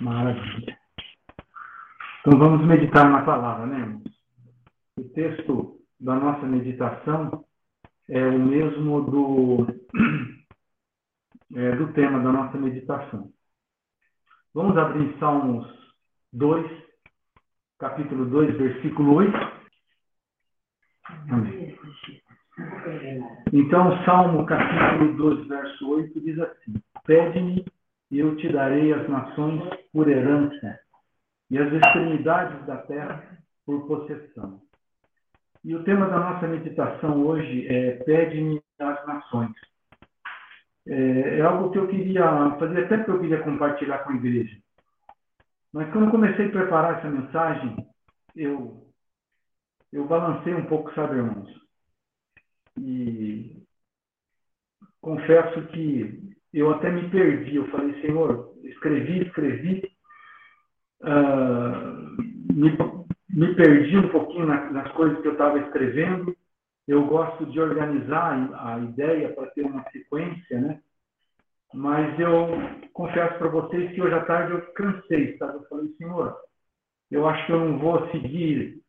Maravilha. Então vamos meditar na palavra, né, irmãos? O texto da nossa meditação é o mesmo do, é, do tema da nossa meditação. Vamos abrir Salmos 2, capítulo 2, versículo 8. Amém. Então, Salmo capítulo 2, verso 8 diz assim: Pede-me e eu te darei as nações por herança e as extremidades da terra por possessão. E o tema da nossa meditação hoje é Pede-me as nações. É, é, algo que eu queria fazer, até que eu queria compartilhar com a igreja. Mas quando comecei a preparar essa mensagem, eu, eu balancei um pouco, sabe, irmãos? E confesso que eu até me perdi. Eu falei, Senhor, escrevi, escrevi, uh, me, me, perdi um pouquinho nas, nas coisas que eu estava escrevendo. Eu gosto de organizar a ideia para ter uma sequência, né? Mas eu confesso para vocês que hoje à tarde eu cansei, sabe? Eu falei, Senhor, eu acho que eu não vou seguir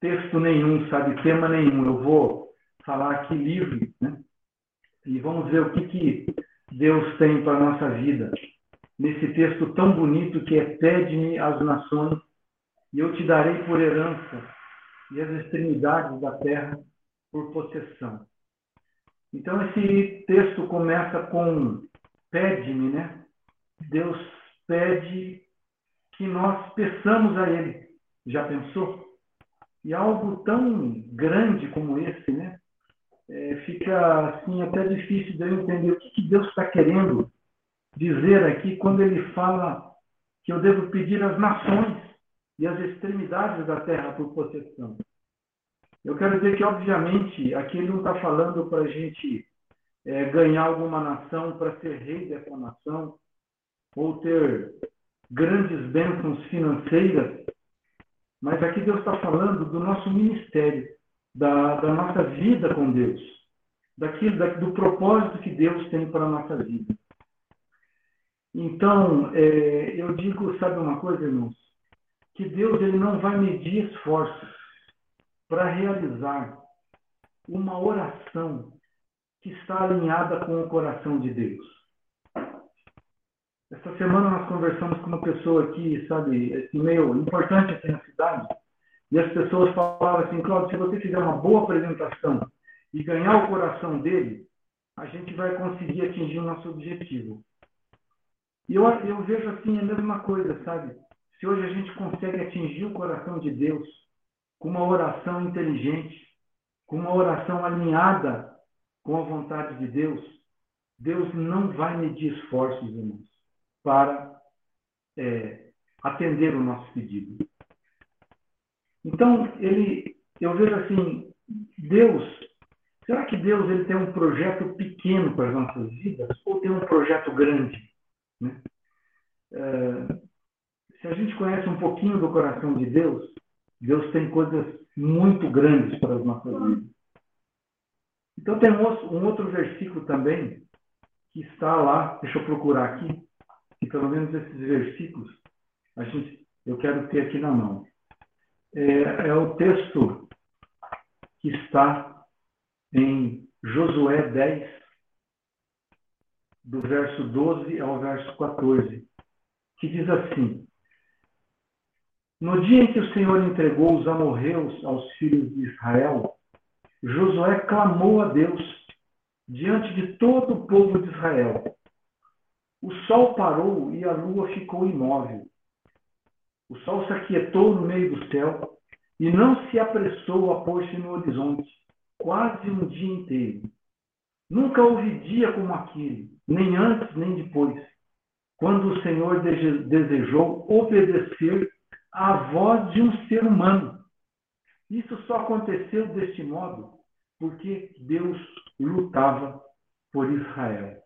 texto nenhum, sabe? Tema nenhum. Eu vou falar aqui livre, né? E vamos ver o que, que Deus tem para a nossa vida. Nesse texto tão bonito que é Pede-me as nações, e eu te darei por herança, e as extremidades da terra por possessão. Então, esse texto começa com Pede-me, né? Deus pede que nós peçamos a Ele. Já pensou? E algo tão grande como esse, né? É, fica assim até difícil de eu entender o que, que Deus está querendo dizer aqui quando ele fala que eu devo pedir as nações e as extremidades da terra por possessão. Eu quero dizer que, obviamente, aqui ele não está falando para a gente é, ganhar alguma nação para ser rei dessa nação ou ter grandes bênçãos financeiras, mas aqui Deus está falando do nosso ministério da, da nossa vida com Deus, daquilo, da, do propósito que Deus tem para a nossa vida. Então, é, eu digo, sabe uma coisa, irmãos? Que Deus ele não vai medir esforços para realizar uma oração que está alinhada com o coração de Deus. Essa semana nós conversamos com uma pessoa aqui, sabe, meio importante aqui na cidade, e as pessoas falavam assim, Cláudio, se você fizer uma boa apresentação e ganhar o coração dele, a gente vai conseguir atingir o nosso objetivo. E eu, eu vejo assim a mesma coisa, sabe? Se hoje a gente consegue atingir o coração de Deus com uma oração inteligente, com uma oração alinhada com a vontade de Deus, Deus não vai medir esforços, irmãos, para é, atender o nosso pedido. Então, ele, eu vejo assim, Deus, será que Deus ele tem um projeto pequeno para as nossas vidas ou tem um projeto grande? Né? É, se a gente conhece um pouquinho do coração de Deus, Deus tem coisas muito grandes para as nossas vidas. Então tem um outro versículo também que está lá, deixa eu procurar aqui, e pelo menos esses versículos a gente, eu quero ter aqui na mão é, é o texto que está em Josué 10, do verso 12 ao verso 14, que diz assim: No dia em que o Senhor entregou os amorreus aos filhos de Israel, Josué clamou a Deus diante de todo o povo de Israel. O sol parou e a lua ficou imóvel. O sol se aquietou no meio do céu e não se apressou a pôr-se no horizonte, quase um dia inteiro. Nunca houve dia como aquele, nem antes nem depois, quando o Senhor desejou obedecer à voz de um ser humano. Isso só aconteceu deste modo porque Deus lutava por Israel.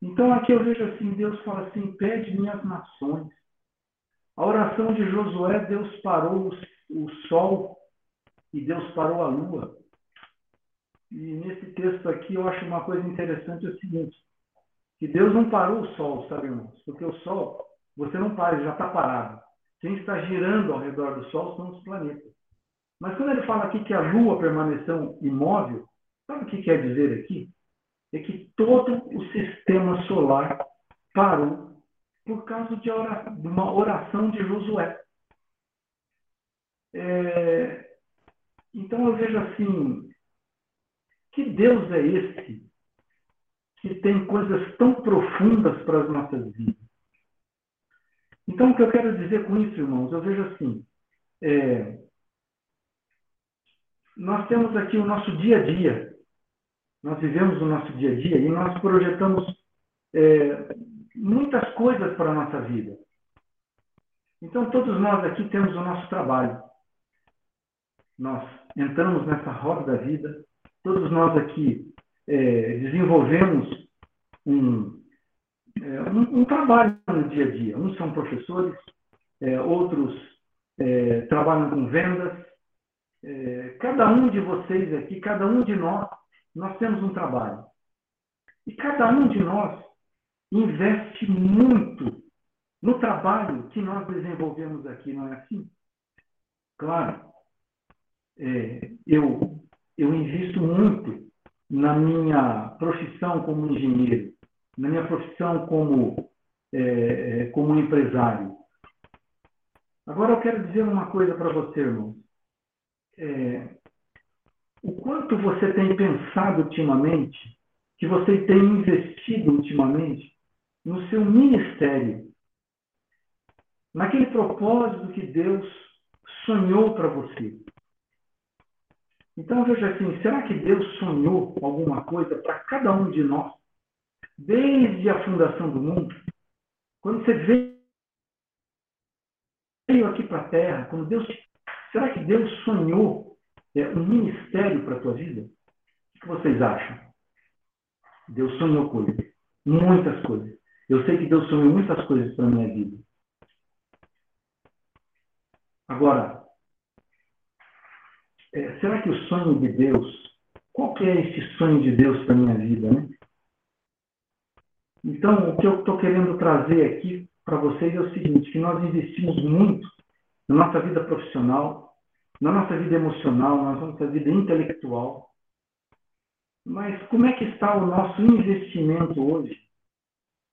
Então aqui eu vejo assim, Deus fala assim, pede minhas nações, a oração de Josué, Deus parou o sol e Deus parou a lua. E nesse texto aqui eu acho uma coisa interessante é o seguinte, que Deus não parou o sol, sabe, irmãos? Porque o sol, Você não para, ele já está parado. Quem está girando ao redor do Sol são os planetas. Mas quando ele fala aqui que a Lua permaneceu imóvel, sabe o que quer dizer aqui? É que todo o sistema solar parou por causa de, uma oração de Josué. É, então eu vejo assim, que Deus é esse que tem coisas tão profundas para as nossas vidas? Então o que eu quero dizer com isso, irmãos, eu vejo assim, é, nós temos aqui o nosso dia a dia, nós vivemos o nosso dia a dia e nós projetamos é, muitas coisas para a nossa vida. Então, todos nós aqui temos o nosso trabalho. Nós entramos nessa roda da vida, todos nós aqui é, desenvolvemos um, é, um, um, trabalho no dia a dia. Uns são professores, é, outros é, trabalham com vendas. É, cada um de vocês aqui, cada um de nós, nós temos um trabalho. E cada um de nós investe muito no trabalho que nós desenvolvemos aqui, não é assim? Claro, é, eu, eu invisto muito na minha profissão como engenheiro, na minha profissão como, é, é como empresário. Agora eu quero dizer uma coisa para você, irmão. É, o quanto você tem pensado ultimamente, que você tem investido ultimamente no seu ministério, naquele propósito que Deus sonhou para você. Então veja assim, será que Deus sonhou alguma coisa para cada um de nós desde a fundação do mundo? Quando você veio aqui para a Terra, quando Deus, será que Deus sonhou é, um ministério para a tua vida? O que vocês acham? Deus sonhou coisas, muitas coisas. Eu sei que Deus sonhou muitas coisas para minha vida. Agora, é, será que o sonho de Deus, qual que é esse sonho de Deus para minha vida, né? Então, o que eu estou querendo trazer aqui para vocês é o seguinte, que nós investimos muito na nossa vida profissional, na nossa vida emocional, na nossa vida intelectual. Mas como é que está o nosso investimento hoje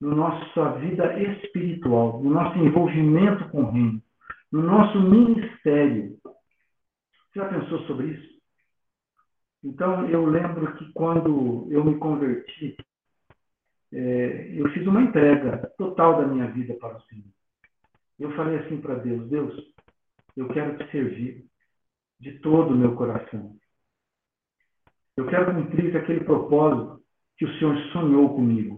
na nossa vida espiritual, no nosso envolvimento com o reino, no nosso ministério. Você já pensou sobre isso? Então, eu lembro que quando eu me converti, é, eu fiz uma entrega total da minha vida para o Senhor. Eu falei assim para Deus: Deus, eu quero te servir de todo o meu coração. Eu quero cumprir aquele propósito que o Senhor sonhou comigo.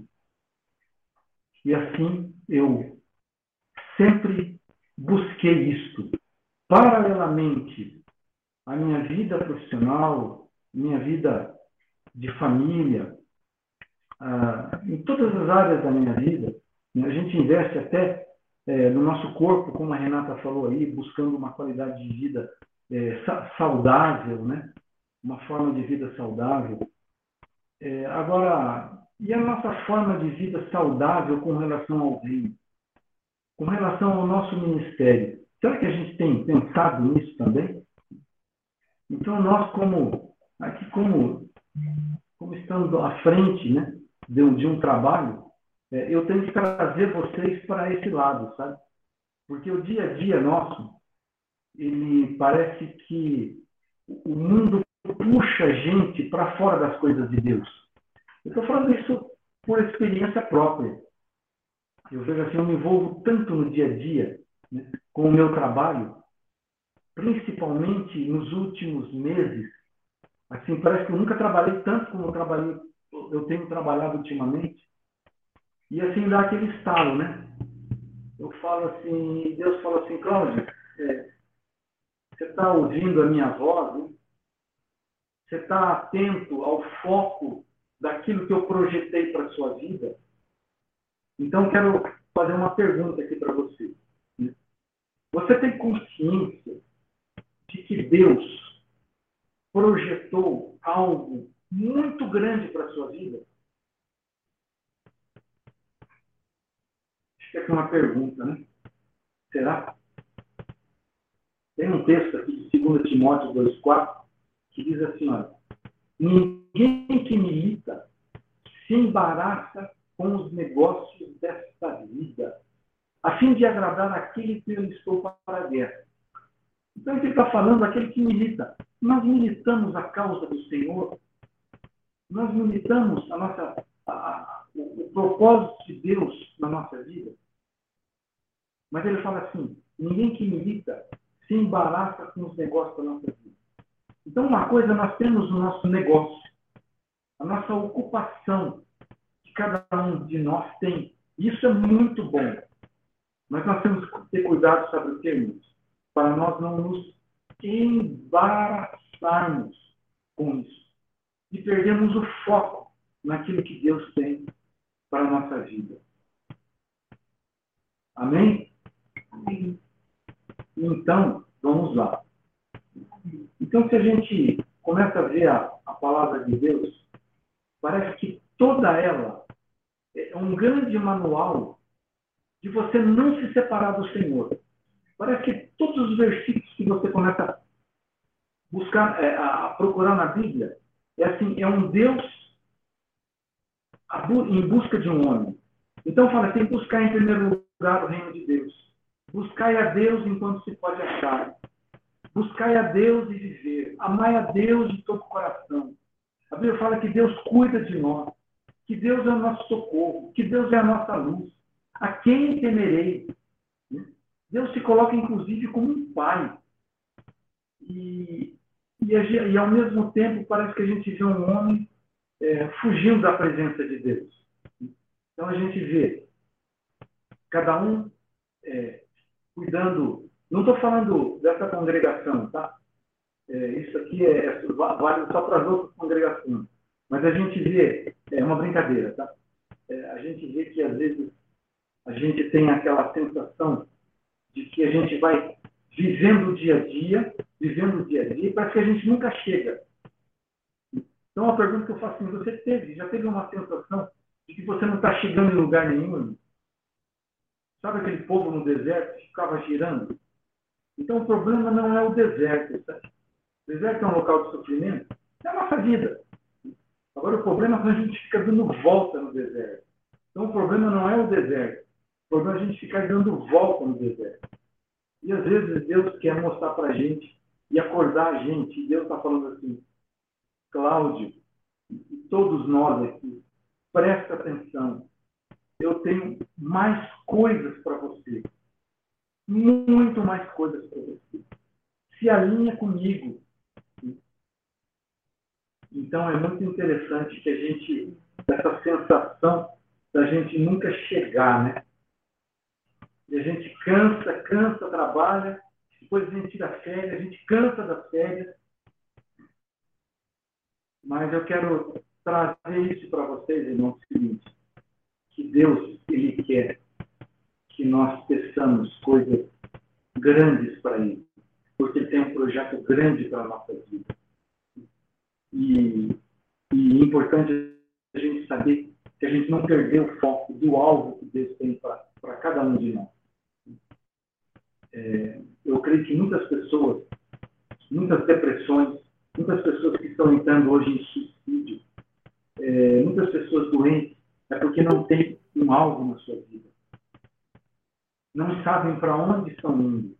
E assim eu sempre busquei isto. Paralelamente à minha vida profissional, minha vida de família, ah, em todas as áreas da minha vida, né, a gente investe até é, no nosso corpo, como a Renata falou aí, buscando uma qualidade de vida é, saudável, né? uma forma de vida saudável. É, agora, e a nossa forma de vida saudável com relação ao reino? Com relação ao nosso ministério? Será que a gente tem pensado nisso também? Então, nós, como, aqui, como, como estamos à frente né, de, um, de um trabalho, é, eu tenho que trazer vocês para esse lado, sabe? Porque o dia a dia nosso, ele parece que o mundo puxa a gente para fora das coisas de Deus. Estou falando isso por experiência própria. Eu vejo assim, eu me envolvo tanto no dia a dia né, com o meu trabalho, principalmente nos últimos meses. Assim, parece que eu nunca trabalhei tanto como eu trabalhei, eu tenho trabalhado ultimamente. E assim dá aquele estalo, né? Eu falo assim, Deus fala assim, Cláudio, é, você está ouvindo a minha voz? Né? Você está atento ao foco daquilo que eu projetei para a sua vida. Então, quero fazer uma pergunta aqui para você. Você tem consciência de que Deus projetou algo muito grande para a sua vida? Acho que é uma pergunta, né? Será? Tem um texto aqui de 2 Timóteo 2,4 que diz assim: olha, ninguém que milita se embaraça com os negócios desta vida, a fim de agradar aquele que eu estou para a guerra. Então ele está falando aquele que milita. Nós militamos a causa do Senhor. Nós militamos a nossa, a, a, o, propósito de Deus na nossa vida. Mas ele fala assim: ninguém que milita se embaraça com os negócios da nossa vida. Então, uma coisa nós temos o nosso negócio, a nossa ocupação que cada um de nós tem. Isso é muito bom. Mas nós temos que ter cuidado, sabe o que, irmãos? Para nós não nos embaraçarmos com isso. E perdermos o foco naquilo que Deus tem para a nossa vida. Amém? Amém. Então, vamos lá. Então, se a gente começa a ver a, a palavra de Deus, parece que toda ela é um grande manual de você não se separar do Senhor. Parece que todos os versículos que você começa a buscar, é, a procurar na Bíblia, é assim, é um Deus em busca de um homem. Então fala assim, buscar em primeiro lugar o reino de Deus Buscai a Deus enquanto se pode achar. Buscai a Deus e viver. Amai a Deus de todo o coração. A Bíblia fala que Deus cuida de nós, que Deus é o nosso socorro, que Deus é a nossa luz. A quem temerei? Deus se coloca, inclusive, como um pai. E, e, e ao mesmo tempo, parece que a gente vê um homem é, fugindo da presença de Deus. Então a gente vê cada um é, cuidando. Não estou falando dessa congregação, tá? É, isso aqui é, é vale só para as outras congregações. Mas a gente vê, é uma brincadeira, tá? É, a gente vê que às vezes a gente tem aquela sensação de que a gente vai vivendo o dia a dia, vivendo o dia a dia, e parece que a gente nunca chega. Então a pergunta que eu faço assim, você teve, já teve uma sensação de que você não está chegando em lugar nenhum? Sabe aquele povo no deserto que ficava girando? Então o problema não é o deserto. Sabe? O deserto é um local de sofrimento. É a nossa vida. Agora o problema é quando a gente fica dando volta no deserto. Então o problema não é o deserto. O problema é a gente ficar dando volta no deserto. E às vezes Deus quer mostrar para a gente e acordar a gente. E Deus está falando assim, Cláudio, e todos nós aqui, presta atenção eu tenho mais coisas para você. Muito mais coisas para você. Se alinha comigo. Então é muito interessante que a gente, essa sensação da gente nunca chegar, né? E a gente cansa, cansa, trabalha, depois a gente tira férias, a gente cansa das férias. Mas eu quero trazer isso para vocês, irmãos, seguinte que Deus ele quer que nós peçamos coisas grandes para Ele, porque Ele tem um projeto grande para a nossa vida. E, é importante a gente saber que a gente não perdeu o foco do alvo que Deus tem para cada um de nós. É, eu creio que muitas pessoas, muitas depressões, muitas pessoas que estão entrando hoje em suicídio, é, muitas pessoas doentes, é porque não tem um alvo na sua vida. Não sabem para onde estão indo.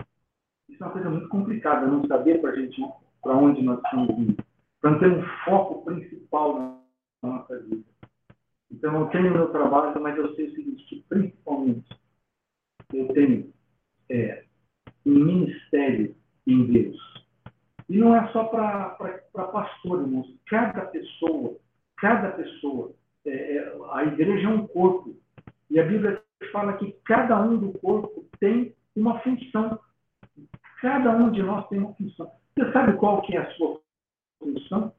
Isso é uma coisa muito complicada, não saber para a gente para onde nós estamos indo. Para não ter um foco principal na nossa vida. Então, eu tenho meu trabalho, mas eu sei o seguinte, que principalmente eu tenho é, um ministério em Deus. E não é só para pastor, irmãos. Cada pessoa, cada pessoa é, é, a igreja é um corpo. E a Bíblia fala que cada um do corpo tem uma função. Cada um de nós tem uma função. Você sabe qual que é a sua função?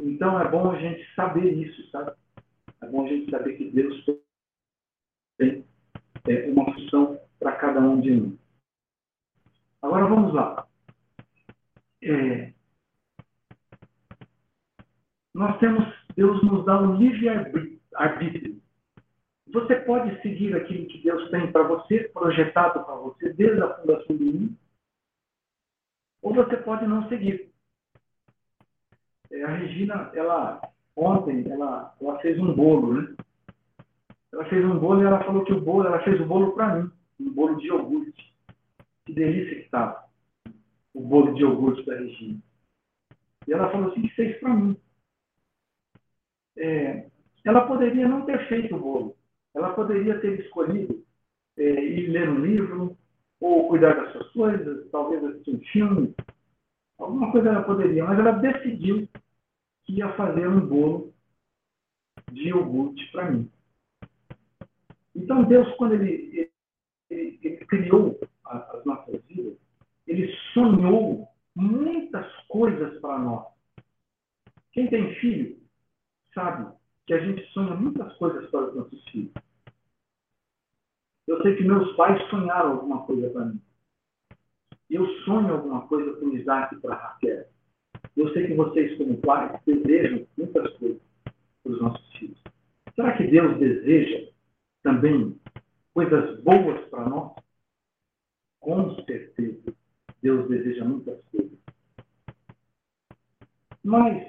Então é bom a gente saber isso, sabe? É bom a gente saber que Deus tem é, uma função para cada um de nós. Agora vamos lá. É, nós temos, Deus nos dá um livre arbítrio. Você pode seguir aquilo que Deus tem para você, projetado para você desde a fundação do mundo, ou você pode não seguir. É, a Regina, ela ontem, ela, ela fez um bolo, né? Ela fez um bolo e ela falou que o bolo, ela fez o bolo para mim, um bolo de iogurte. Que delícia que estava o bolo de iogurte da Regina. E ela falou assim, fez para mim. É, ela poderia não ter feito o bolo. Ela poderia ter escolhido é, ir ler um livro, ou cuidar das suas coisas, talvez assistir um filme. Alguma coisa ela poderia, mas ela decidiu que ia fazer um bolo de iogurte para mim. Então, Deus, quando ele, ele, ele criou as nossas vidas, ele sonhou muitas coisas para nós. Quem tem filho sabe que a gente sonha muitas coisas para os nossos filhos. Eu sei que meus pais sonharam alguma coisa para mim. Eu sonho alguma coisa para o Isaac e para a Raquel. Eu sei que vocês, como pais, desejam muitas coisas para os nossos filhos. Será que Deus deseja também coisas boas para nós? Com certeza, Deus deseja muitas coisas. Mas,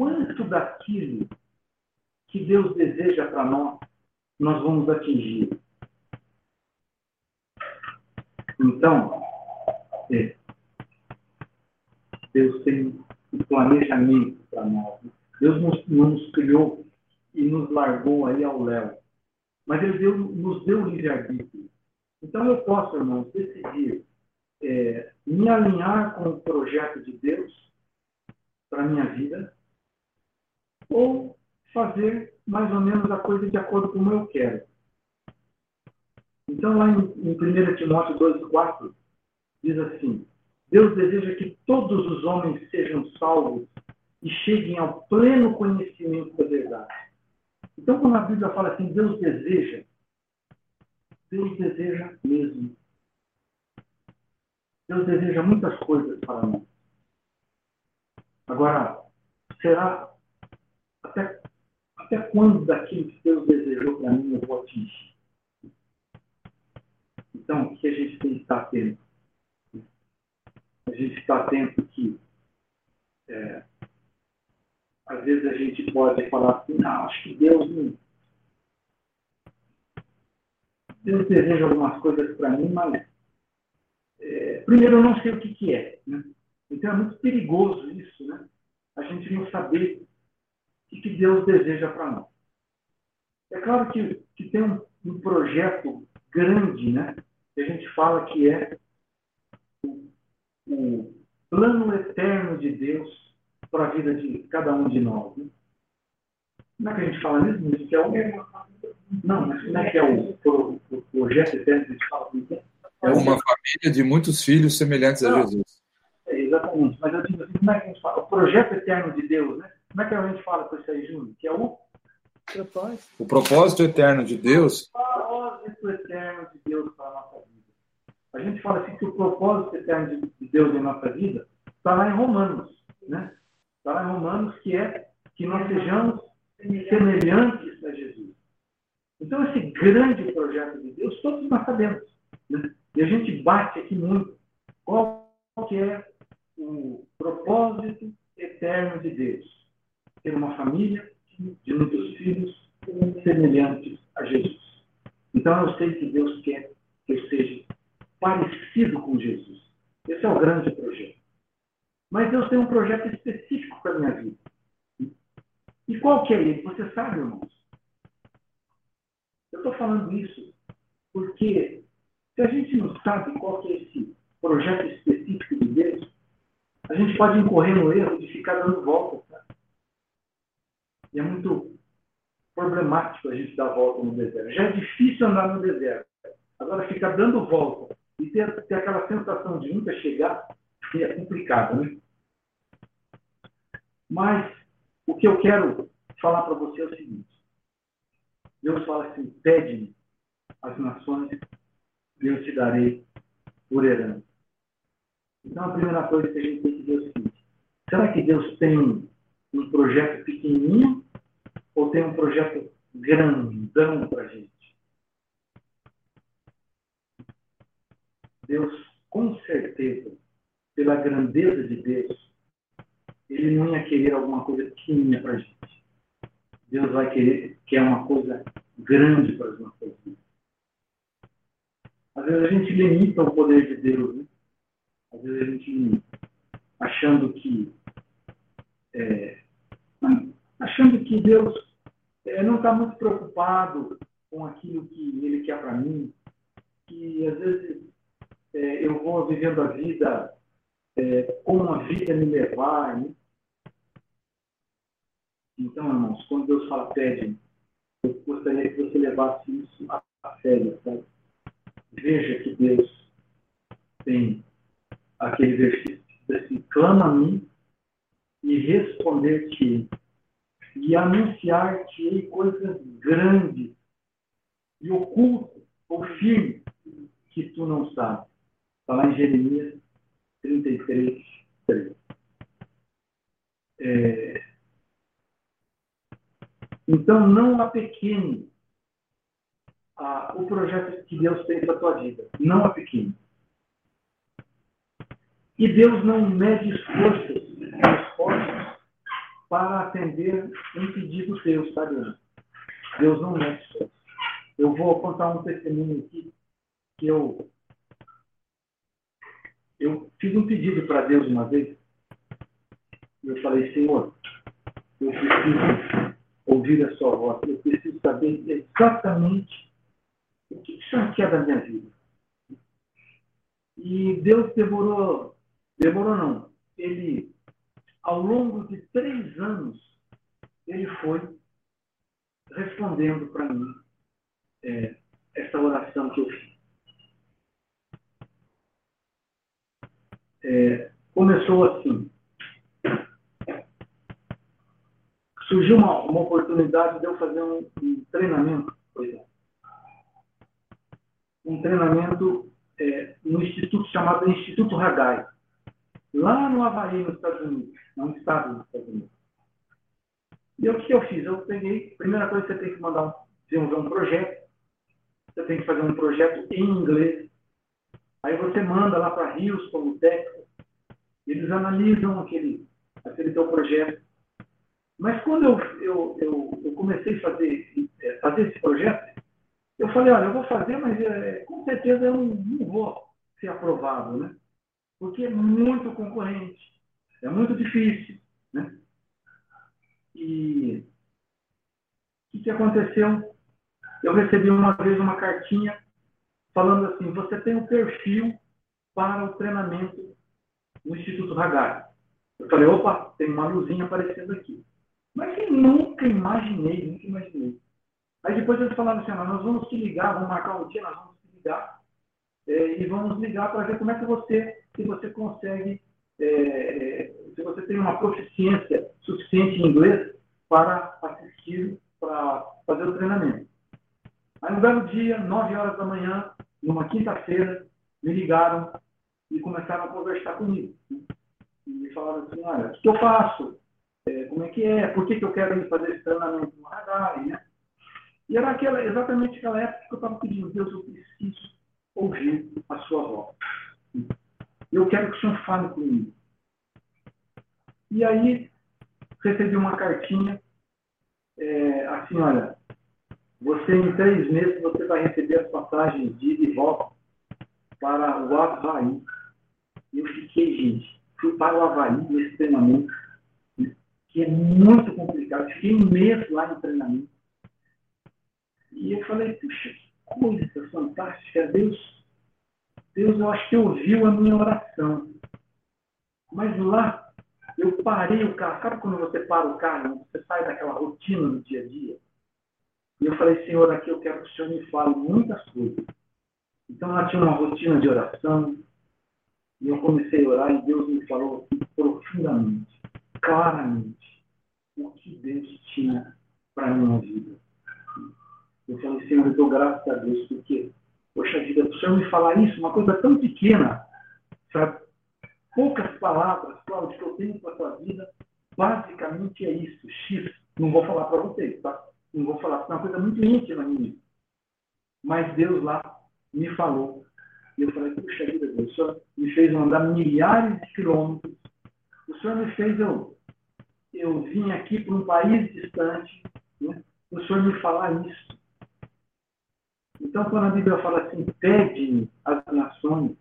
quanto daquilo que Deus deseja para nós, nós vamos atingir? Então, é, Deus tem um planejamento para nós. Deus nos, nos criou e nos largou aí ao léu. Mas Ele deu, nos deu livre-arbítrio. Então eu posso, irmãos, decidir é, me alinhar com o projeto de Deus para a minha vida ou fazer mais ou menos a coisa de acordo com como eu quero. Então, lá em, em 1 Timóteo 2,4, diz assim: Deus deseja que todos os homens sejam salvos e cheguem ao pleno conhecimento da verdade. Então, quando a Bíblia fala assim, Deus deseja, Deus deseja mesmo. Deus deseja muitas coisas para nós. Agora, será até, até quando daquilo que Deus desejou para mim eu vou atingir? Então, o que a gente tem que estar atento? A gente está atento que é, às vezes a gente pode falar assim, não, acho que Deus não. Deus deseja algumas coisas para mim, mas é, primeiro eu não sei o que, que é. Né? Então é muito perigoso isso, né? A gente não saber o que, que Deus deseja para nós. É claro que, que tem um, um, projeto grande, né? Que a gente fala que é o, o plano eterno de Deus para a vida de cada um de nós. Né? Como é que a gente fala mesmo? Isso é o... Não, mas como é que é o, o, o projeto eterno que a gente fala? É? É uma família de muitos filhos semelhantes Não, a Jesus. É, exatamente. Mas eu digo assim, como é que a gente fala? O projeto eterno de Deus, né? Como é que a gente fala com isso aí, Júnior? Que é o propósito. O propósito eterno de Deus. O propósito eterno de Deus para a nossa vida. A gente fala assim que o propósito eterno de Deus em nossa vida está lá em Romanos, né? Está lá em Romanos que é que nós sejamos semelhantes a Jesus. Então, esse grande projeto de Deus, todos nós sabemos. Né? E a gente bate aqui muito. Qual que é o propósito eterno de Deus? Ter uma família de muitos filhos semelhantes a Jesus. Então eu sei que Deus quer que eu seja parecido com Jesus. Esse é o grande projeto. Mas Deus tem um projeto específico para a minha vida. E qual que é ele? Você sabe, irmãos? Eu estou falando isso porque se a gente não sabe qual é esse projeto específico de Deus, a gente pode incorrer no erro de ficar dando voltas. E é muito problemático a gente dar volta no deserto. Já é difícil andar no deserto. Agora, ficar dando volta e ter, ter aquela sensação de nunca chegar é complicado, né? Mas o que eu quero falar para você é o seguinte. Deus fala assim, pede-me as nações eu te darei por herança. Então, a primeira coisa que a gente tem que ver é o seguinte: será que Deus tem um projeto pequenininho ou tem um projeto grandão para a gente. Deus, com certeza, pela grandeza de Deus, ele não ia querer alguma coisa pequenininha para a gente. Deus vai querer que é uma coisa grande para as nossas vidas. Às vezes a gente limita o poder de Deus, né? Às vezes a gente achando que é, achando que Deus é, não está muito preocupado com aquilo que Ele quer para mim, que às vezes é, eu vou vivendo a vida é, como a vida me levar. Né? Então, irmãos, quando Deus fala pede, eu gostaria que você levasse isso a, sério. Sabe? Veja que Deus tem aquele versículo assim, clama a mim e responder-te e anunciar-te coisas grandes e ocultas ou firmes que tu não sabes. Está lá em Jeremias 33, 3. É... Então, não apequene ah, o projeto que Deus tem para a tua vida. Não apequene. E Deus não mede esforços para atender um pedido teu, sabe? Deus não esforços. Eu vou contar um testemunho aqui que eu eu fiz um pedido para Deus uma vez. Eu falei, Senhor, eu preciso ouvir a sua voz. Eu preciso saber exatamente o que o Senhor quer da minha vida. E Deus demorou, demorou não. Ele, ao longo de três anos, ele foi respondendo para mim é, essa oração que eu fiz. é, começou assim. Surgiu uma, uma oportunidade de eu fazer um, um treinamento, é. um treinamento é, no instituto chamado Instituto Hagai, lá no Havaí, nos Estados Unidos, no estado dos Estados Unidos. E o que eu fiz? Eu peguei, primeira coisa, você tem que mandar um, desenvolver um projeto, você tem que fazer um projeto em inglês, Aí você manda lá para Houston, no Texas, eles analisam aquele, aquele teu projeto. Mas quando eu, eu, eu, eu comecei a fazer, é, fazer esse projeto, eu falei, olha, eu vou fazer, mas é, com certeza eu não, não vou ser aprovado, né? Porque é muito concorrente, é muito difícil, né? E o que, que aconteceu? Eu recebi uma vez uma cartinha falando assim: você tem um perfil para o treinamento no Instituto Hagar. Eu falei: opa, tem uma luzinha aparecendo aqui. Mas eu nunca imaginei, nunca imaginei. Aí depois eles falaram assim: nós vamos te ligar, vamos marcar um dia, nós vamos te ligar é, e vamos ligar para ver como é que você, se você consegue, é, é, se você tem uma proficiência suficiente em inglês para assistir, para fazer o treinamento. Aí no belo dia, 9 horas da manhã, numa quinta-feira, me ligaram e começaram a conversar comigo. E me falaram assim, olha, o que eu faço? É, como é que é? Por que, que eu quero fazer esse treinamento no radar? Né? E era aquela, exatamente aquela época que eu estava pedindo, Deus, eu preciso ouvir a sua voz. Eu quero que o Senhor fale comigo. E aí, recebi uma cartinha, é, assim, olha, você, em três meses, você vai receber as passagens de ida e volta para o Havaí. Eu fiquei, gente, fui para o Havaí nesse treinamento, que é muito complicado. Fiquei um mês lá em treinamento. E eu falei, puxa, que coisa fantástica. Deus, Deus, eu acho que ouviu a minha oração. Mas lá, eu parei o carro. Sabe quando você para o carro, você sai daquela rotina do dia a dia? E eu falei, Senhor, aqui eu quero que o Senhor me fale muitas coisas. Então ela tinha uma rotina de oração. E eu comecei a orar e Deus me falou profundamente, claramente, o que Deus tinha para a minha vida. Eu falei, Senhor, eu dou graças a Deus, porque, poxa vida, o Senhor me falar isso, uma coisa tão pequena, sabe? Poucas palavras, Cláudio, que eu tenho para a tua vida, basicamente é isso, X. Não vou falar para vocês, tá? Não vou falar, é uma coisa muito íntima minha. Mas Deus lá me falou. E eu falei, puxa vida, Deus, o Senhor me fez andar milhares de quilômetros. O Senhor me fez eu, eu vim aqui para um país distante. Né? O Senhor me falar isso. Então, quando a Bíblia fala assim, pede as nações,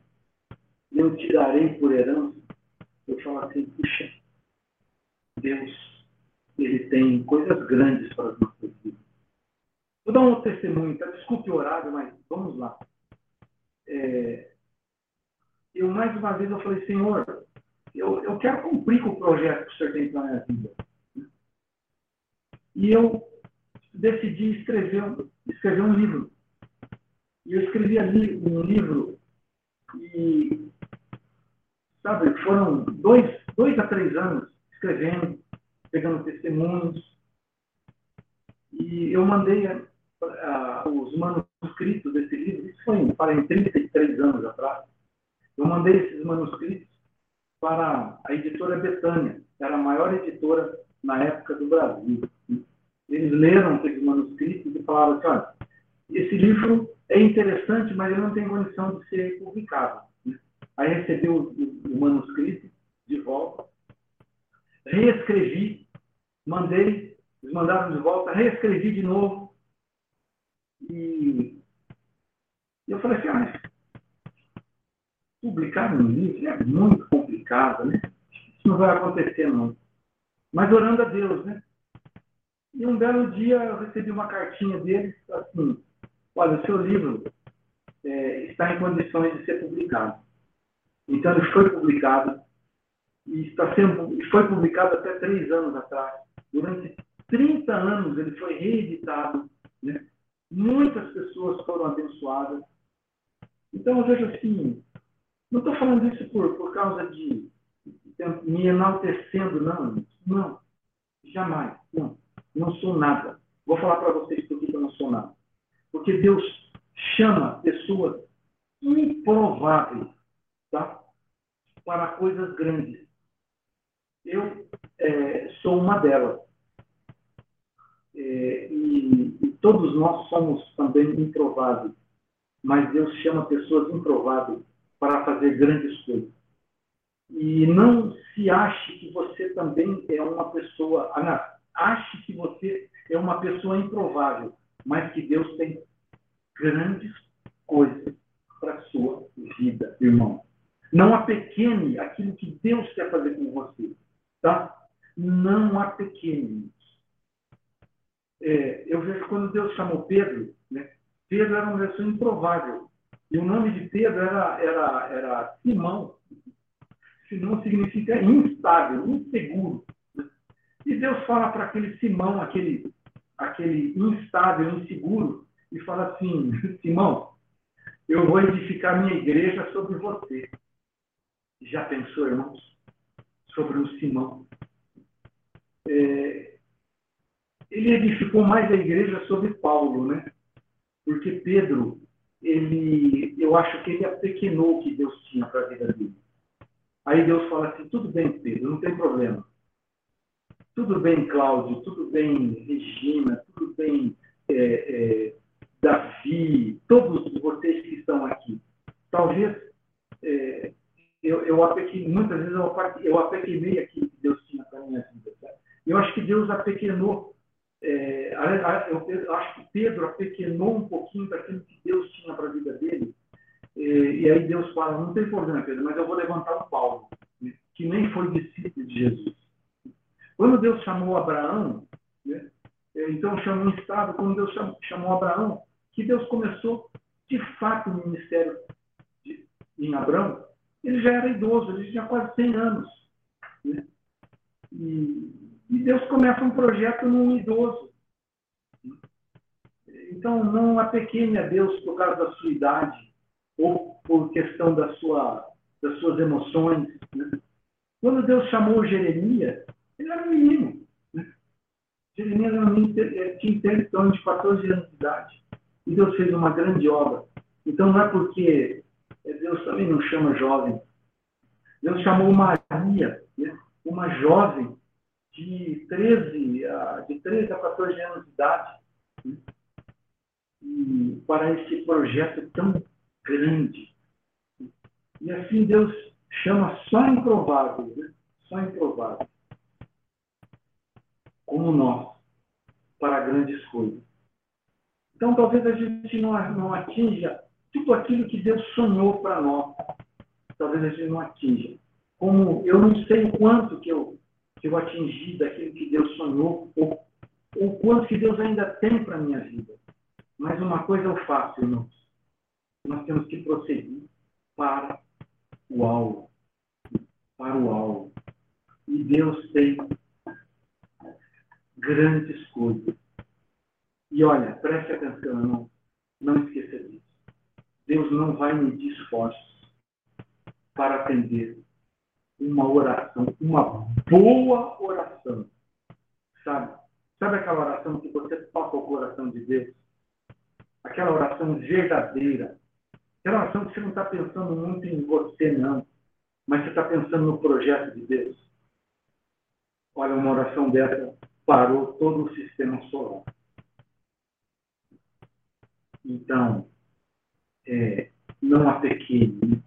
eu te darei por herança, eu falo assim, puxa, Deus, Ele tem coisas grandes para as nossas vidas. Vou dar um testemunho, tá? desculpe o horário, mas vamos lá. É, eu, mais uma vez, eu falei, Senhor, eu, eu quero cumprir com o projeto que o Senhor tem para a minha vida. E eu decidi escrever, escrever um livro. E eu escrevi ali um livro e, sabe, foram dois, dois a três anos escrevendo, pegando testemunhos. E eu mandei os manuscritos desse livro, isso foi para 33 anos atrás. Eu mandei esses manuscritos para a editora Betânia, que era a maior editora na época do Brasil. Eles leram aqueles manuscritos e falaram assim, olha, esse livro é interessante, mas ele não tem condição de ser publicado. Aí recebi o, manuscrito de volta, reescrevi, mandei, eles mandaram de volta, reescrevi de novo. E eu falei assim, ah, publicar um livro é muito complicado, né? Isso não vai acontecer, não. Mas orando a Deus, né? E um belo dia eu recebi uma cartinha deles, assim, olha, o seu livro é, está em condições de ser publicado. Então ele foi publicado e está sendo, foi publicado até três anos atrás. Durante 30 anos ele foi reeditado. Né? Muitas pessoas foram abençoadas. Então eu vejo assim, não estou falando isso por, por causa de me enaltecendo, não. Não, jamais. Não, não sou nada. Vou falar para vocês por que eu não sou nada. Porque Deus chama pessoas improváveis tá? para coisas grandes. Eu é, sou uma delas. É, e, e, todos nós somos também improváveis. Mas Deus chama pessoas improváveis para fazer grandes coisas. E não se ache que você também é uma pessoa. Ah, ache que você é uma pessoa improvável, mas que Deus tem grandes coisas para a sua vida, irmão. Não apequene aquilo que Deus quer fazer com você. Tá? Não apequene. É, eu vejo quando Deus chamou Pedro, né? Pedro era uma pessoa improvável. E o nome de Pedro era, era, era Simão. Simão significa instável, inseguro. E Deus fala para aquele Simão, aquele, aquele instável, inseguro, e fala assim: Simão, eu vou edificar minha igreja sobre você. Já pensou, irmãos? Sobre o Simão. É, ele edificou mais a igreja sobre Paulo, né? Porque Pedro, ele, eu acho que ele apequenou o que Deus tinha para a vida dele. Aí Deus fala assim: tudo bem, Pedro, não tem problema. Tudo bem, Cláudio, tudo bem, Regina, tudo bem, é, é, Davi, todos vocês que estão aqui. Talvez é, eu, eu apequei, muitas vezes eu, eu apequenei aquilo que Deus tinha para a minha vida. Tá? Eu acho que Deus apequenou, é, eu, eu, acho que Pedro apequenou um pouquinho daquilo que Deus tinha para a vida dele. É, e aí Deus fala, não tem problema, Pedro, mas eu vou levantar o Paulo, né, que nem foi discípulo de Jesus. Quando Deus chamou Abraão, né, é, então chamou estado, quando Deus chamou, chamou Abraão, que Deus começou de fato o ministério de, em Abraão, ele já era idoso, ele tinha quase 100 anos. Né? E, e, Deus começa um projeto num idoso. Então, não a Deus por causa da sua idade ou por questão da sua, das suas emoções. Né? Quando Deus chamou Jeremias, ele era um menino. Né? Jeremias era um menino, tinha em torno de 14 anos de idade. E Deus fez uma grande obra. Então não é porque Deus também não chama jovem. Deus chamou Maria, né? uma jovem de 13, a, de 13 a 14 anos de idade. Né? E para esse projeto tão grande. E assim Deus chama só improváveis, né? só improváveis, como nós, para grandes coisas. Então, talvez a gente não, não atinja tudo aquilo que Deus sonhou para nós. Talvez a gente não atinja. Como eu não sei o quanto que eu, que eu atingi daquilo que Deus sonhou, ou o quanto que Deus ainda tem para a minha vida. Mas uma coisa eu faço, irmãos. Nós temos que prosseguir para o alvo. Para o alvo. E Deus tem grandes coisas. E olha, preste atenção, irmão. Não esqueça disso. Deus não vai medir esforços para atender uma oração, uma boa oração. Sabe? Sabe aquela oração que você toca o coração de Deus? Aquela oração verdadeira. Aquela oração que você não está pensando muito em você, não. Mas você está pensando no projeto de Deus. Olha, uma oração dessa parou todo o sistema solar. Então, é, não apequene.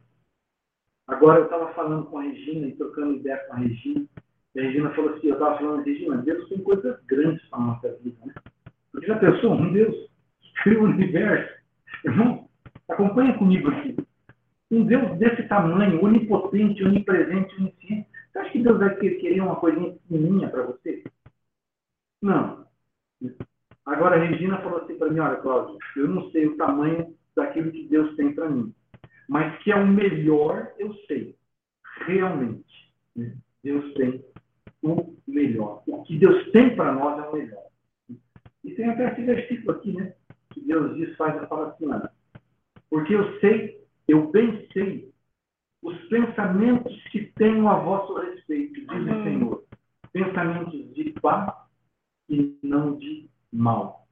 Agora, eu estava falando com a Regina e trocando ideia com a Regina. E a Regina falou assim: eu estava falando, Regina, Deus tem coisas grandes para a nossa vida. Né? Porque já pensou, um Deus criou o universo. Irmão, acompanha comigo aqui. Um Deus desse tamanho, onipotente, onipresente, onisciente. Você acha que Deus vai querer uma coisinha pequenininha para você? Não. Agora a Regina falou assim para mim: olha, Cláudio, eu não sei o tamanho daquilo que Deus tem para mim. Mas que é o melhor, eu sei. Realmente. Né? Deus tem o melhor. O que Deus tem para nós é o melhor. E tem até esse versículo aqui, né? Que Deus diz, faz a fala assim, Porque eu sei, eu bem sei, os pensamentos que tenho a vosso respeito, diz o Senhor. Pensamentos de paz e não de mal.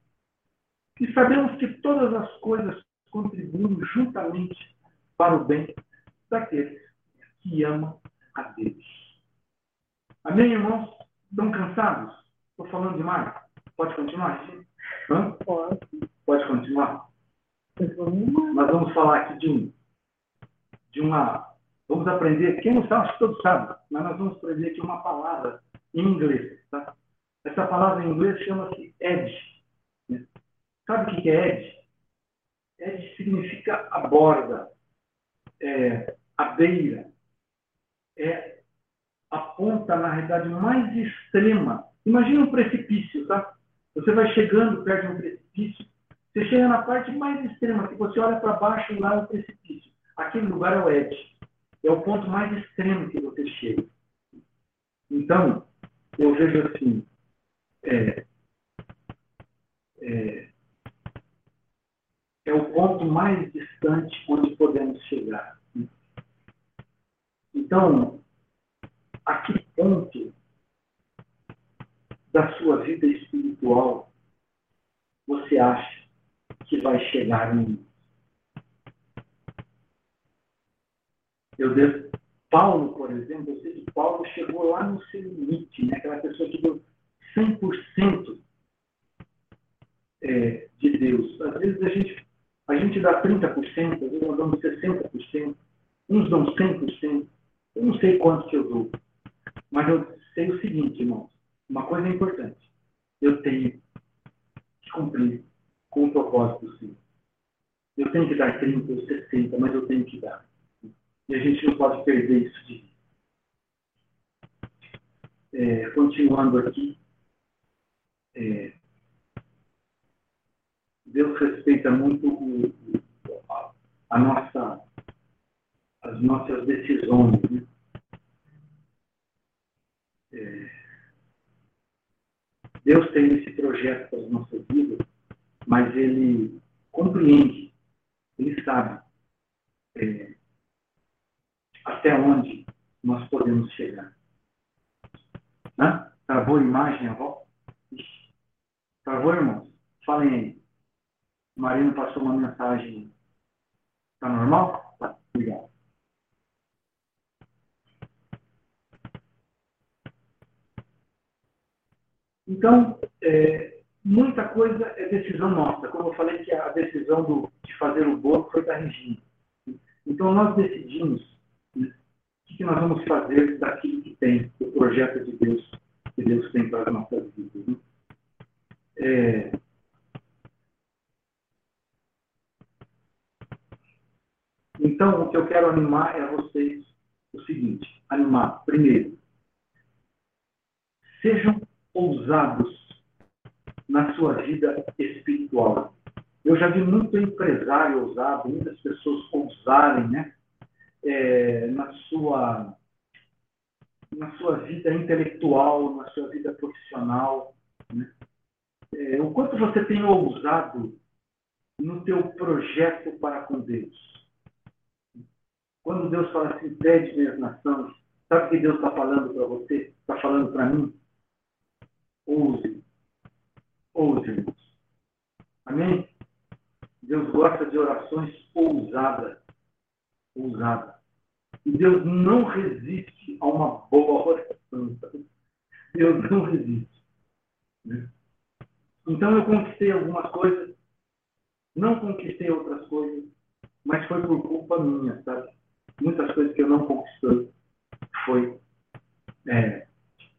E sabemos que todas as coisas contribuem juntamente para o bem daqueles que amam a Deus. Amém, irmãos? Estão cansados? Estou falando demais? Pode continuar? Hã? Pode. Pode continuar? Nós vamos falar aqui de um, de uma, vamos aprender, quem não sabe, acho que todos sabem, mas nós vamos aprender aqui uma palavra em inglês, tá? Essa palavra em inglês chama-se edge. Né? Sabe o que é edge? Edge significa a borda, é, a beira, é a ponta, na realidade, mais extrema. Imagina um precipício, tá? Você vai chegando perto de um precipício, você chega na parte mais extrema, que você olha para baixo e lá é o precipício. Aquele lugar é o edge. É o ponto mais extremo que você chega. Então, eu vejo assim, é, é, é o ponto mais distante onde podemos chegar. Então, a que ponto da sua vida espiritual você acha que vai chegar em Eu devo, Paulo, por exemplo, eu sei que Paulo chegou lá no seu limite, né? aquela pessoa que deu 100% é, de Deus. Às vezes a gente, a gente dá 30%, às vezes nós damos 60%, uns dão 100%. Eu não sei quanto que eu dou. Mas eu sei o seguinte, irmãos. Uma coisa importante. Eu tenho que cumprir com o propósito Senhor. Eu tenho que dar 30 ou 60, mas eu tenho que dar. E a gente não pode perder isso de. É, continuando aqui, é, Deus respeita muito o, a, a, nossa, as nossas decisões. Né? É, Deus tem esse projeto para as nossas vidas, mas Ele compreende, Ele sabe é, até onde nós podemos chegar. Hã? Travou a imagem, avó? Travou, irmãos? Falem aí. O Marino passou uma mensagem. Tá normal? Tá. Obrigado. Então, é, muita coisa é decisão nossa. Como eu falei que a decisão do, de fazer o bolo foi da Regina. Então, nós decidimos né, o que nós vamos fazer daquilo que tem, do projeto de Deus, que Deus tem para as nossas vidas. Né? É... Então, o que eu quero animar é a vocês o seguinte: animar, primeiro, sejam ousados na sua vida espiritual. Eu já vi muito empresário ousado, muitas pessoas ousarem né, é, na, sua, na sua vida intelectual, na sua vida profissional. Né? É, o quanto você tem ousado no teu projeto para com Deus. Quando Deus fala assim, pede minhas nações, sabe o que Deus está falando para você? Está falando para mim? Ouse. Ouse, irmãos. Amém? Deus gosta de orações ousadas. Ousadas. E Deus não resiste a uma boa oração. Deus não resiste. Né? Então eu conquistei algumas coisas, não conquistei outras coisas, mas foi por culpa minha, sabe? Muitas coisas que eu não conquistei foi é,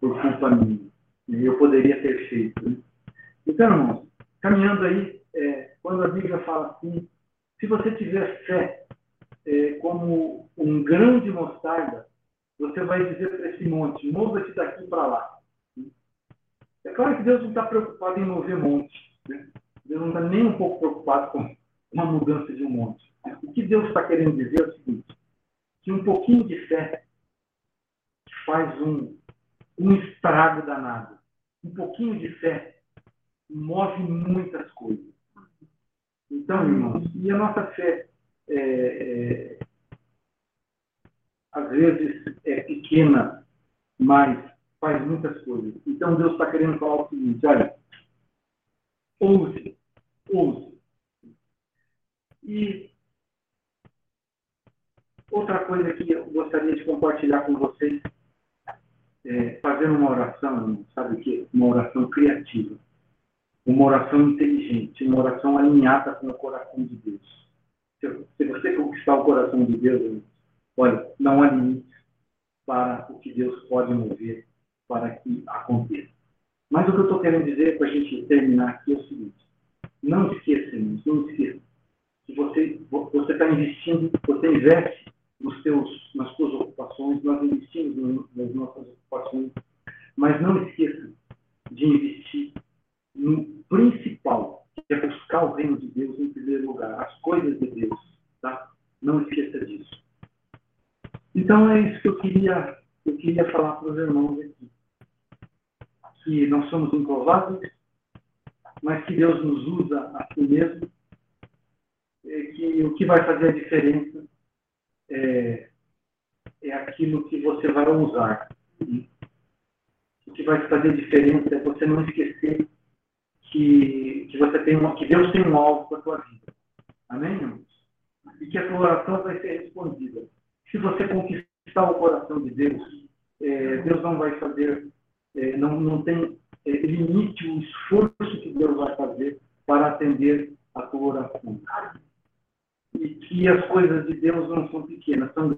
por culpa minha. Eu poderia ter feito. Né? Então, irmãos, caminhando aí, é, quando a Bíblia fala assim, se você tiver fé é, como um grão de mostarda, você vai dizer para esse monte, mova-se daqui para lá. É claro que Deus não está preocupado em mover monte. Né? Deus não está nem um pouco preocupado com uma mudança de um monte. O que Deus está querendo dizer é o seguinte, que um pouquinho de fé faz um, um estrago danado. Um pouquinho de fé move muitas coisas. Então, irmãos, e a nossa fé, é, é, às vezes, é pequena, mas faz muitas coisas. Então, Deus está querendo falar o seguinte: olha, ouse, ouse. E outra coisa que eu gostaria de compartilhar com vocês, é, fazendo uma oração, sabe o quê? Uma oração criativa uma oração inteligente, uma oração alinhada com o coração de Deus. Se você conquistar o coração de Deus, olha, não há limites para o que Deus pode mover para que aconteça. Mas o que eu estou querendo dizer para a gente terminar aqui é o seguinte: não esqueça, irmãos, não esqueça que você você está investindo, você investe nos teus, nas suas ocupações, nós investimos nas nossas ocupações, mas não esqueça de investir no principal, que é buscar o reino de Deus em primeiro lugar, as coisas de Deus. Tá? Não esqueça disso. Então é isso que eu queria, eu queria falar para os irmãos nós somos improváveis, mas que Deus nos usa a si mesmo. É que o que vai fazer a diferença é, é aquilo que você vai usar. O que vai fazer a diferença é você não esquecer que, que você tem uma, que Deus tem um alvo para a tua vida. Amém, irmãos? E que a tua oração vai ser respondida. Se você conquistar o coração de Deus, é, Deus não vai fazer, é, não, não tem é, limite o esforço que Deus vai fazer para atender a tua oração. E que as coisas de Deus não são pequenas, são